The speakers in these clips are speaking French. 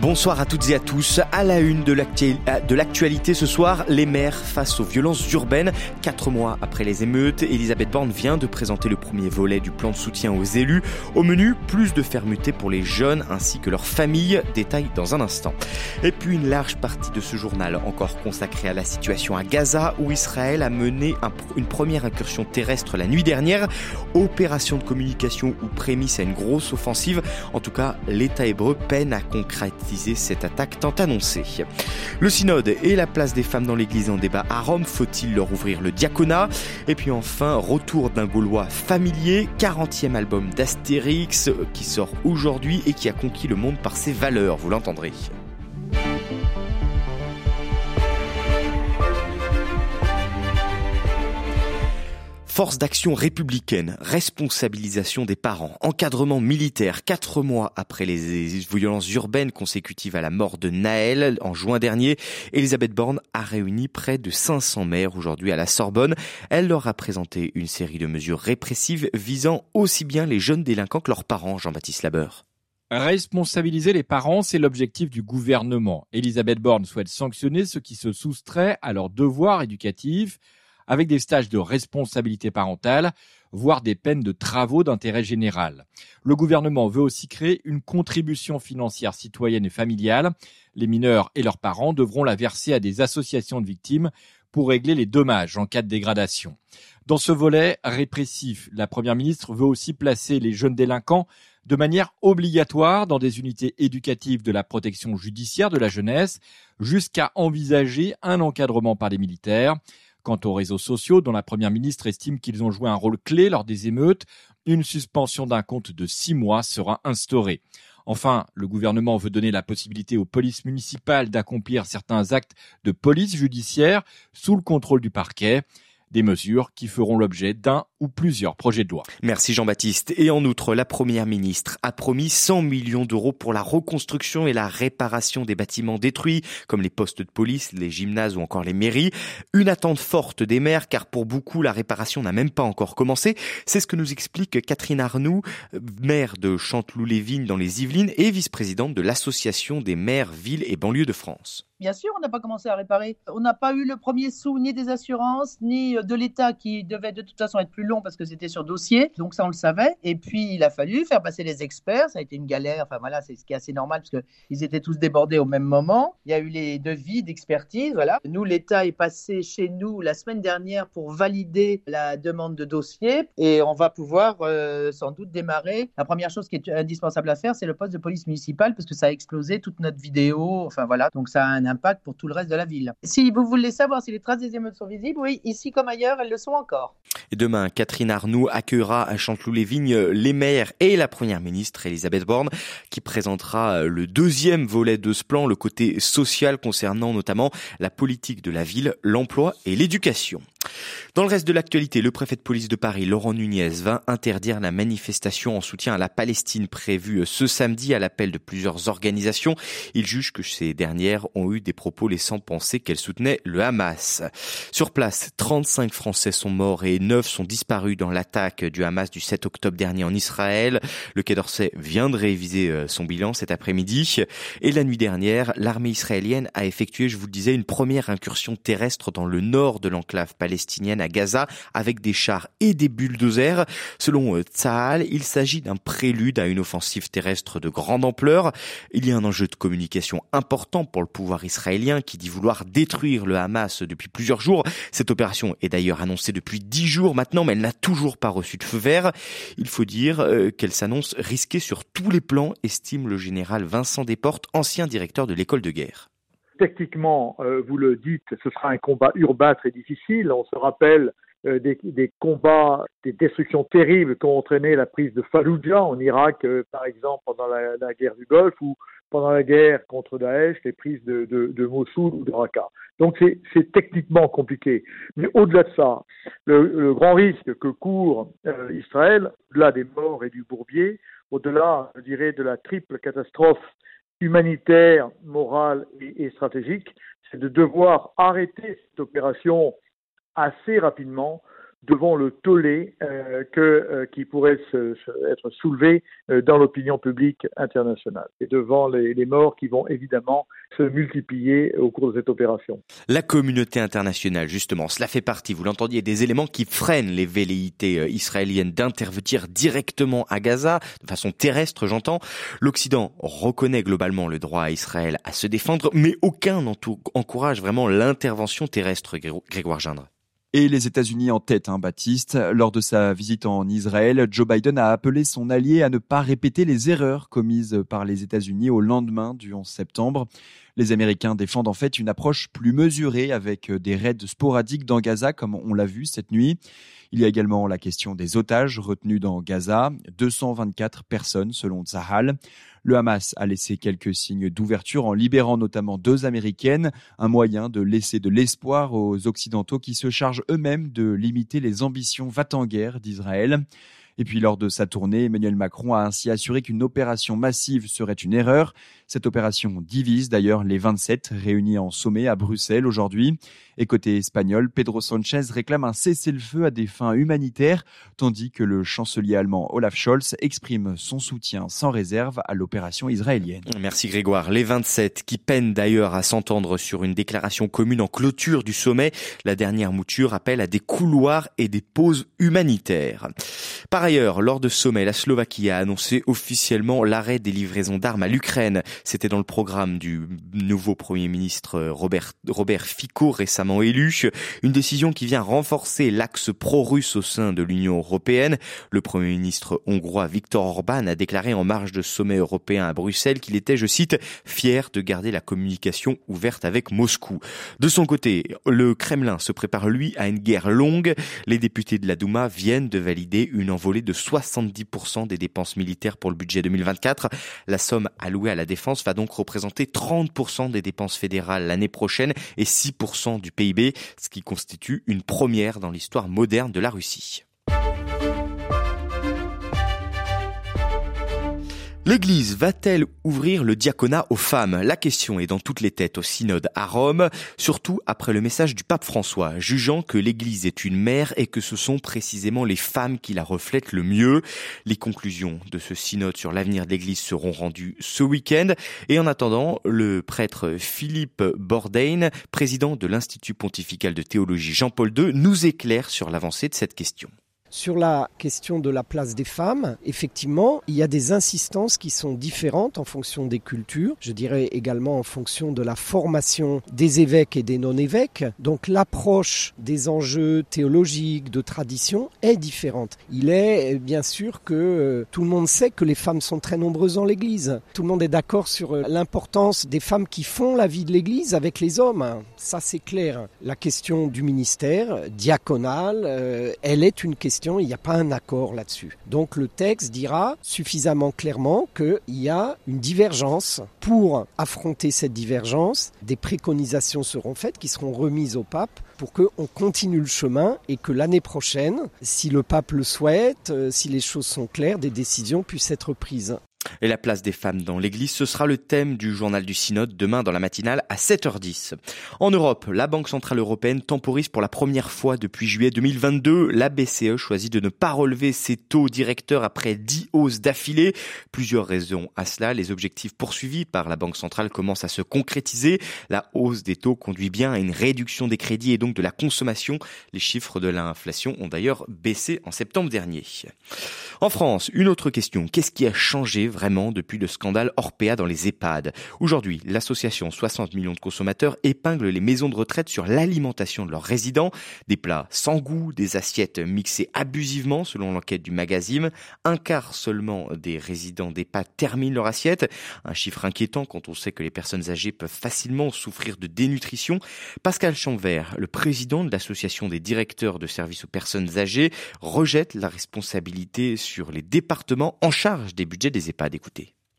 Bonsoir à toutes et à tous. À la une de l'actualité ce soir, les maires face aux violences urbaines. Quatre mois après les émeutes, Elisabeth Borne vient de présenter le premier volet du plan de soutien aux élus. Au menu, plus de fermeté pour les jeunes ainsi que leurs familles. Détail dans un instant. Et puis une large partie de ce journal encore consacrée à la situation à Gaza où Israël a mené une première incursion terrestre la nuit dernière. Opération de communication ou prémisse à une grosse offensive. En tout cas, l'État hébreu peine à concrétiser cette attaque tant annoncée. Le synode et la place des femmes dans l'église en débat à Rome, faut-il leur ouvrir le diaconat? Et puis enfin, retour d'un Gaulois familier, 40e album d'Astérix qui sort aujourd'hui et qui a conquis le monde par ses valeurs, vous l'entendrez. Force d'action républicaine, responsabilisation des parents, encadrement militaire, quatre mois après les violences urbaines consécutives à la mort de Naël en juin dernier, Elisabeth Borne a réuni près de 500 maires aujourd'hui à la Sorbonne. Elle leur a présenté une série de mesures répressives visant aussi bien les jeunes délinquants que leurs parents, Jean-Baptiste Labeur. Responsabiliser les parents, c'est l'objectif du gouvernement. Elisabeth Borne souhaite sanctionner ceux qui se soustraient à leurs devoirs éducatifs avec des stages de responsabilité parentale, voire des peines de travaux d'intérêt général. Le gouvernement veut aussi créer une contribution financière citoyenne et familiale. Les mineurs et leurs parents devront la verser à des associations de victimes pour régler les dommages en cas de dégradation. Dans ce volet répressif, la Première ministre veut aussi placer les jeunes délinquants de manière obligatoire dans des unités éducatives de la protection judiciaire de la jeunesse, jusqu'à envisager un encadrement par les militaires. Quant aux réseaux sociaux, dont la Première ministre estime qu'ils ont joué un rôle clé lors des émeutes, une suspension d'un compte de six mois sera instaurée. Enfin, le gouvernement veut donner la possibilité aux polices municipales d'accomplir certains actes de police judiciaire sous le contrôle du parquet des mesures qui feront l'objet d'un ou plusieurs projets de loi. Merci Jean-Baptiste. Et en outre, la Première ministre a promis 100 millions d'euros pour la reconstruction et la réparation des bâtiments détruits, comme les postes de police, les gymnases ou encore les mairies. Une attente forte des maires, car pour beaucoup, la réparation n'a même pas encore commencé. C'est ce que nous explique Catherine Arnoux, maire de Chanteloup-les-Vignes dans les Yvelines et vice-présidente de l'Association des maires, villes et banlieues de France. Bien sûr, on n'a pas commencé à réparer. On n'a pas eu le premier sou ni des assurances, ni de l'État qui devait de toute façon être plus long parce que c'était sur dossier. Donc ça, on le savait. Et puis, il a fallu faire passer les experts. Ça a été une galère. Enfin voilà, c'est ce qui est assez normal parce qu'ils étaient tous débordés au même moment. Il y a eu les devis d'expertise. Voilà. Nous, l'État est passé chez nous la semaine dernière pour valider la demande de dossier. Et on va pouvoir euh, sans doute démarrer. La première chose qui est indispensable à faire, c'est le poste de police municipale parce que ça a explosé toute notre vidéo. Enfin voilà. Donc ça a un impact pour tout le reste de la ville. Si vous voulez savoir si les traces des émeutes sont visibles, oui, ici comme ailleurs, elles le sont encore. Et demain, Catherine Arnoux accueillera à Chanteloup-les-Vignes les maires et la première ministre Elisabeth Borne qui présentera le deuxième volet de ce plan, le côté social concernant notamment la politique de la ville, l'emploi et l'éducation. Dans le reste de l'actualité, le préfet de police de Paris, Laurent Nunez, va interdire la manifestation en soutien à la Palestine prévue ce samedi à l'appel de plusieurs organisations. Il juge que ces dernières ont eu des propos laissant penser qu'elles soutenaient le Hamas. Sur place, 35 Français sont morts et 9 sont disparus dans l'attaque du Hamas du 7 octobre dernier en Israël. Le Quai d'Orsay vient de réviser euh, son bilan cet après-midi. Et la nuit dernière, l'armée israélienne a effectué, je vous le disais, une première incursion terrestre dans le nord de l'enclave palestinienne palestinienne à Gaza avec des chars et des bulldozers. Selon euh, Tsahal, il s'agit d'un prélude à une offensive terrestre de grande ampleur. Il y a un enjeu de communication important pour le pouvoir israélien qui dit vouloir détruire le Hamas depuis plusieurs jours. Cette opération est d'ailleurs annoncée depuis dix jours maintenant, mais elle n'a toujours pas reçu de feu vert. Il faut dire euh, qu'elle s'annonce risquée sur tous les plans, estime le général Vincent Desportes, ancien directeur de l'école de guerre. Techniquement, euh, vous le dites, ce sera un combat urbain très difficile. On se rappelle euh, des, combats, des destructions terribles qu'ont entraîné la prise de Fallujah en Irak, euh, par exemple, pendant la, guerre du Golfe, ou pendant la guerre contre Daesh, les prises de, Mossoul ou de Raqqa. Donc c'est techniquement compliqué. Mais au-delà de ça, le, grand risque que court Israël, au-delà des morts et du bourbier, au-delà, je dirais, de la triple catastrophe humanitaire, morale et stratégique, c'est de devoir arrêter cette opération assez rapidement devant le tollé euh, que, euh, qui pourrait se, être soulevé euh, dans l'opinion publique internationale et devant les, les, morts qui vont évidemment se multiplier au cours de cette opération. La communauté internationale, justement, cela fait partie, vous l'entendiez, des éléments qui freinent les velléités israéliennes d'intervenir directement à Gaza, de façon terrestre, j'entends. L'Occident reconnaît globalement le droit à Israël à se défendre, mais aucun n'encourage vraiment l'intervention terrestre, Grégoire Gindre. Et les États-Unis en tête, hein, Baptiste. Lors de sa visite en Israël, Joe Biden a appelé son allié à ne pas répéter les erreurs commises par les États-Unis au lendemain du 11 septembre. Les Américains défendent en fait une approche plus mesurée avec des raids sporadiques dans Gaza comme on l'a vu cette nuit. Il y a également la question des otages retenus dans Gaza, 224 personnes selon Zahal. Le Hamas a laissé quelques signes d'ouverture en libérant notamment deux Américaines, un moyen de laisser de l'espoir aux Occidentaux qui se chargent eux-mêmes de limiter les ambitions va-t-en-guerre d'Israël. Et puis lors de sa tournée, Emmanuel Macron a ainsi assuré qu'une opération massive serait une erreur. Cette opération divise d'ailleurs les 27 réunis en sommet à Bruxelles aujourd'hui. Et côté espagnol, Pedro Sanchez réclame un cessez-le-feu à des fins humanitaires, tandis que le chancelier allemand Olaf Scholz exprime son soutien sans réserve à l'opération israélienne. Merci Grégoire. Les 27 qui peinent d'ailleurs à s'entendre sur une déclaration commune en clôture du sommet. La dernière mouture appelle à des couloirs et des pauses humanitaires. Par ailleurs, lors de sommet, la Slovaquie a annoncé officiellement l'arrêt des livraisons d'armes à l'Ukraine. C'était dans le programme du nouveau Premier ministre Robert, Robert Fico récemment élu. Une décision qui vient renforcer l'axe pro-russe au sein de l'Union européenne. Le Premier ministre hongrois Viktor Orban a déclaré en marge de sommet européen à Bruxelles qu'il était, je cite, fier de garder la communication ouverte avec Moscou. De son côté, le Kremlin se prépare lui à une guerre longue. Les députés de la Douma viennent de valider une envolée de 70% des dépenses militaires pour le budget 2024. La somme allouée à la défense va donc représenter 30% des dépenses fédérales l'année prochaine et 6% du PIB, ce qui constitue une première dans l'histoire moderne de la Russie. L'Église va-t-elle ouvrir le diaconat aux femmes? La question est dans toutes les têtes au synode à Rome, surtout après le message du pape François, jugeant que l'Église est une mère et que ce sont précisément les femmes qui la reflètent le mieux. Les conclusions de ce synode sur l'avenir de l'Église seront rendues ce week-end. Et en attendant, le prêtre Philippe Bourdain, président de l'Institut pontifical de théologie Jean-Paul II, nous éclaire sur l'avancée de cette question. Sur la question de la place des femmes, effectivement, il y a des insistances qui sont différentes en fonction des cultures, je dirais également en fonction de la formation des évêques et des non-évêques. Donc l'approche des enjeux théologiques, de tradition est différente. Il est bien sûr que euh, tout le monde sait que les femmes sont très nombreuses dans l'Église. Tout le monde est d'accord sur euh, l'importance des femmes qui font la vie de l'Église avec les hommes. Ça c'est clair. La question du ministère diaconal, euh, elle est une question il n'y a pas un accord là-dessus. Donc le texte dira suffisamment clairement qu'il y a une divergence. Pour affronter cette divergence, des préconisations seront faites qui seront remises au pape pour qu'on continue le chemin et que l'année prochaine, si le pape le souhaite, euh, si les choses sont claires, des décisions puissent être prises. Et la place des femmes dans l'église, ce sera le thème du journal du synode demain dans la matinale à 7h10. En Europe, la Banque Centrale Européenne temporise pour la première fois depuis juillet 2022. La BCE choisit de ne pas relever ses taux directeurs après 10 hausses d'affilée. Plusieurs raisons à cela. Les objectifs poursuivis par la Banque Centrale commencent à se concrétiser. La hausse des taux conduit bien à une réduction des crédits et donc de la consommation. Les chiffres de l'inflation ont d'ailleurs baissé en septembre dernier. En France, une autre question. Qu'est-ce qui a changé vraiment depuis le scandale Orpea dans les EHPAD. Aujourd'hui, l'association 60 millions de consommateurs épingle les maisons de retraite sur l'alimentation de leurs résidents. Des plats sans goût, des assiettes mixées abusivement selon l'enquête du magazine. Un quart seulement des résidents d'EHPAD terminent leur assiette. Un chiffre inquiétant quand on sait que les personnes âgées peuvent facilement souffrir de dénutrition. Pascal Champvert, le président de l'association des directeurs de services aux personnes âgées, rejette la responsabilité sur les départements en charge des budgets des EHPAD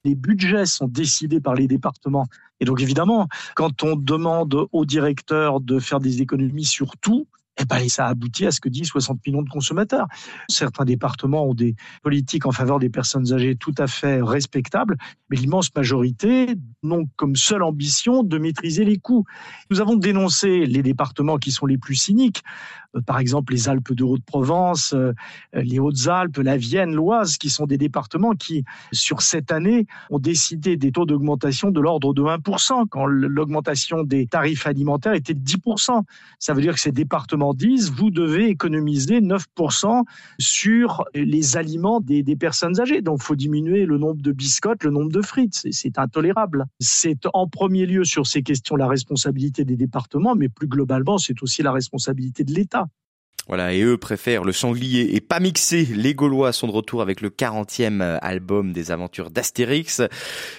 Les budgets sont décidés par les départements. Et donc évidemment, quand on demande au directeur de faire des économies sur tout, eh ben, ça aboutit à ce que disent 60 millions de consommateurs. Certains départements ont des politiques en faveur des personnes âgées tout à fait respectables, mais l'immense majorité n'ont comme seule ambition de maîtriser les coûts. Nous avons dénoncé les départements qui sont les plus cyniques, par exemple les Alpes de Haute-Provence, euh, les Hautes-Alpes, la Vienne, l'Oise, qui sont des départements qui, sur cette année, ont décidé des taux d'augmentation de l'ordre de 1%, quand l'augmentation des tarifs alimentaires était de 10%. Ça veut dire que ces départements disent, vous devez économiser 9% sur les aliments des, des personnes âgées. Donc, il faut diminuer le nombre de biscottes, le nombre de frites. C'est intolérable. C'est en premier lieu sur ces questions la responsabilité des départements, mais plus globalement, c'est aussi la responsabilité de l'État. Voilà, et eux préfèrent le sanglier et pas mixé. Les Gaulois sont de retour avec le 40e album des aventures d'Astérix.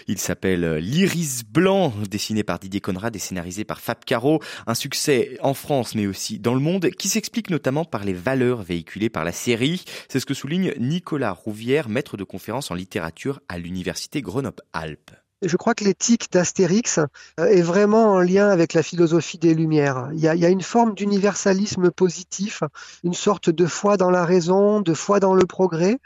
Il s'appelle L'Iris Blanc, dessiné par Didier Conrad et scénarisé par Fab Caro. Un succès en France, mais aussi dans le monde, qui s'explique notamment par les valeurs véhiculées par la série. C'est ce que souligne Nicolas Rouvière, maître de conférence en littérature à l'université Grenoble-Alpes. Je crois que l'éthique d'Astérix euh, est vraiment en lien avec la philosophie des Lumières. Il y a, une forme d'universalisme positif, une sorte de foi dans la raison, de foi dans le progrès.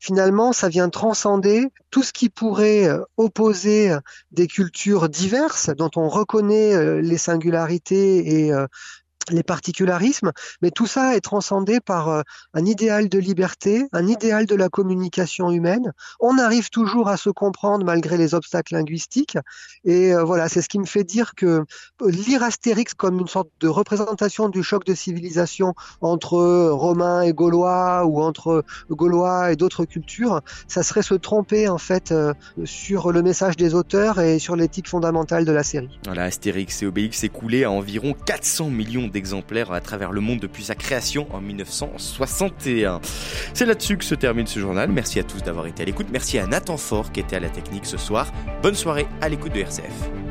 Finalement, ça vient transcender tout ce qui pourrait euh, opposer des cultures diverses, dont on reconnaît euh, les singularités et les particularismes, mais tout ça est transcendé par euh, un idéal de liberté, un idéal de la communication humaine. On arrive toujours à se comprendre malgré les obstacles linguistiques. Et euh, voilà, c'est ce qui me fait dire que lire Astérix comme une sorte de représentation du choc de civilisation entre Romains et Gaulois ou entre Gaulois et d'autres cultures, ça serait se tromper en fait euh, sur le message des auteurs et sur l'éthique fondamentale de la série. Voilà, Astérix et Obélix écoulé à environ 400 millions d'exemplaires à travers le monde depuis sa création en 1961. C'est là-dessus que se termine ce journal. Merci à tous d'avoir été à l'écoute. Merci à Nathan Fort qui était à la technique ce soir. Bonne soirée à l'écoute de RCF.